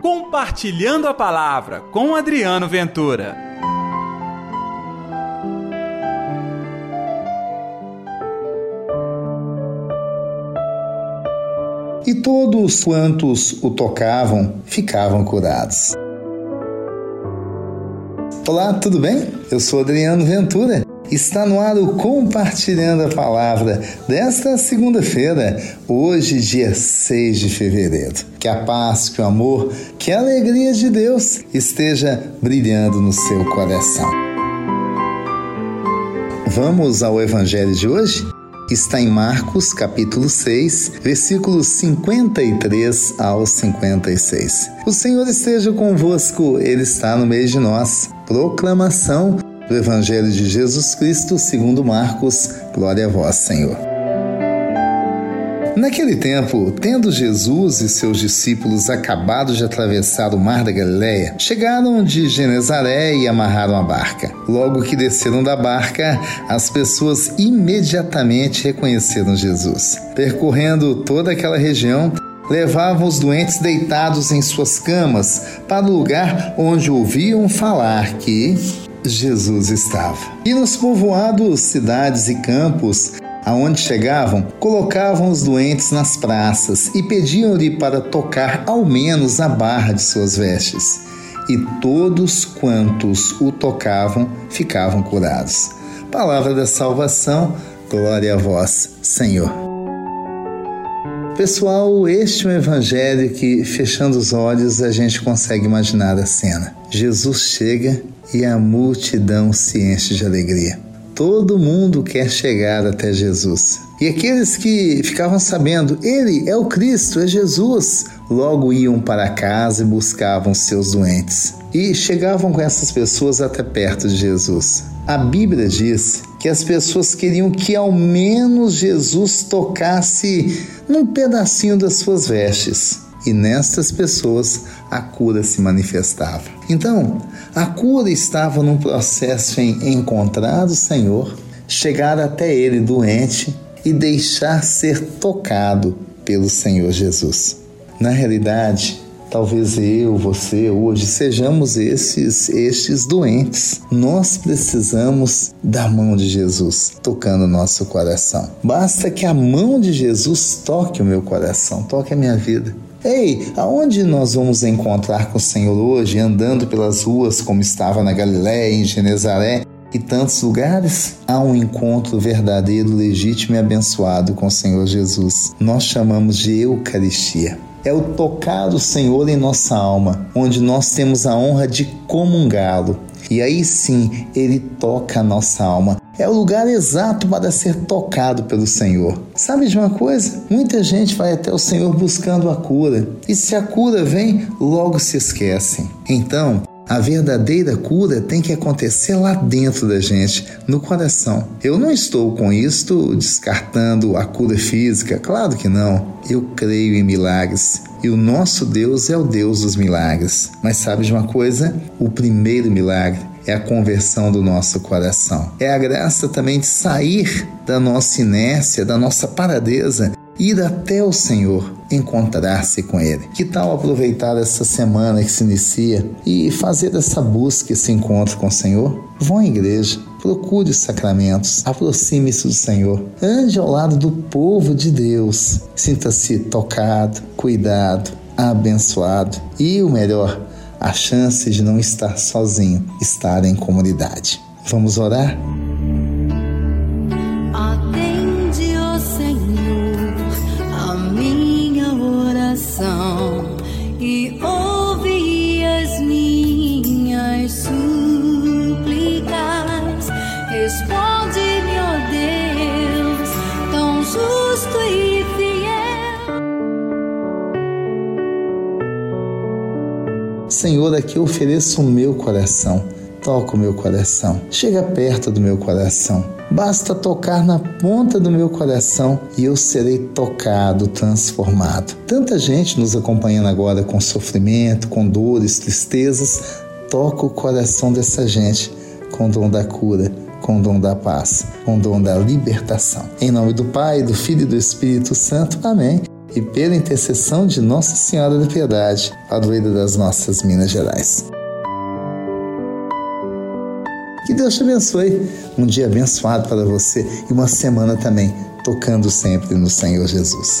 Compartilhando a Palavra com Adriano Ventura. E todos quantos o tocavam ficavam curados. Olá, tudo bem? Eu sou Adriano Ventura Está no ar o Compartilhando a Palavra desta segunda-feira, hoje, dia 6 de fevereiro. Que a paz, que o amor, que a alegria de Deus esteja brilhando no seu coração. Vamos ao Evangelho de hoje? Está em Marcos, capítulo 6, versículos 53 ao 56. O Senhor esteja convosco, Ele está no meio de nós. Proclamação do Evangelho de Jesus Cristo segundo Marcos. Glória a vós, Senhor. Naquele tempo, tendo Jesus e seus discípulos acabado de atravessar o mar da Galileia, chegaram de Genezaré e amarraram a barca. Logo que desceram da barca, as pessoas imediatamente reconheceram Jesus. Percorrendo toda aquela região, levavam os doentes deitados em suas camas para o lugar onde ouviam falar que Jesus estava. E nos povoados, cidades e campos, aonde chegavam, colocavam os doentes nas praças e pediam-lhe para tocar ao menos a barra de suas vestes. E todos quantos o tocavam ficavam curados. Palavra da salvação, glória a vós, Senhor. Pessoal, este é um evangelho que, fechando os olhos, a gente consegue imaginar a cena. Jesus chega e a multidão se enche de alegria. Todo mundo quer chegar até Jesus. E aqueles que ficavam sabendo, ele é o Cristo, é Jesus, logo iam para casa e buscavam seus doentes. E chegavam com essas pessoas até perto de Jesus. A Bíblia diz que as pessoas queriam que ao menos Jesus tocasse num pedacinho das suas vestes. E nestas pessoas a cura se manifestava. Então, a cura estava num processo em encontrar o Senhor, chegar até ele doente e deixar ser tocado pelo Senhor Jesus. Na realidade, Talvez eu, você, hoje sejamos esses, estes doentes. Nós precisamos da mão de Jesus tocando nosso coração. Basta que a mão de Jesus toque o meu coração, toque a minha vida. Ei, aonde nós vamos encontrar com o Senhor hoje, andando pelas ruas como estava na Galiléia, em Genezaré e tantos lugares? Há um encontro verdadeiro, legítimo e abençoado com o Senhor Jesus. Nós chamamos de Eucaristia é o tocar do Senhor em nossa alma, onde nós temos a honra de comungá-lo. E aí sim, ele toca a nossa alma. É o lugar exato para ser tocado pelo Senhor. Sabe de uma coisa? Muita gente vai até o Senhor buscando a cura. E se a cura vem, logo se esquecem. Então, a verdadeira cura tem que acontecer lá dentro da gente, no coração. Eu não estou com isto descartando a cura física, claro que não. Eu creio em milagres e o nosso Deus é o Deus dos milagres. Mas sabe de uma coisa? O primeiro milagre é a conversão do nosso coração. É a graça também de sair da nossa inércia, da nossa paradeza ir até o Senhor, encontrar-se com Ele. Que tal aproveitar essa semana que se inicia e fazer essa busca, esse encontro com o Senhor? Vão à igreja, procure os sacramentos, aproxime-se do Senhor, ande ao lado do povo de Deus, sinta-se tocado, cuidado, abençoado e o melhor, a chance de não estar sozinho, estar em comunidade. Vamos orar? Senhor, aqui ofereço o meu coração. Toca o meu coração. Chega perto do meu coração. Basta tocar na ponta do meu coração e eu serei tocado, transformado. Tanta gente nos acompanhando agora com sofrimento, com dores, tristezas. Toca o coração dessa gente com o dom da cura, com o dom da paz, com o dom da libertação. Em nome do Pai, do Filho e do Espírito Santo. Amém e pela intercessão de Nossa Senhora da Piedade, padroeira das nossas Minas Gerais. Que Deus te abençoe. Um dia abençoado para você e uma semana também, tocando sempre no Senhor Jesus.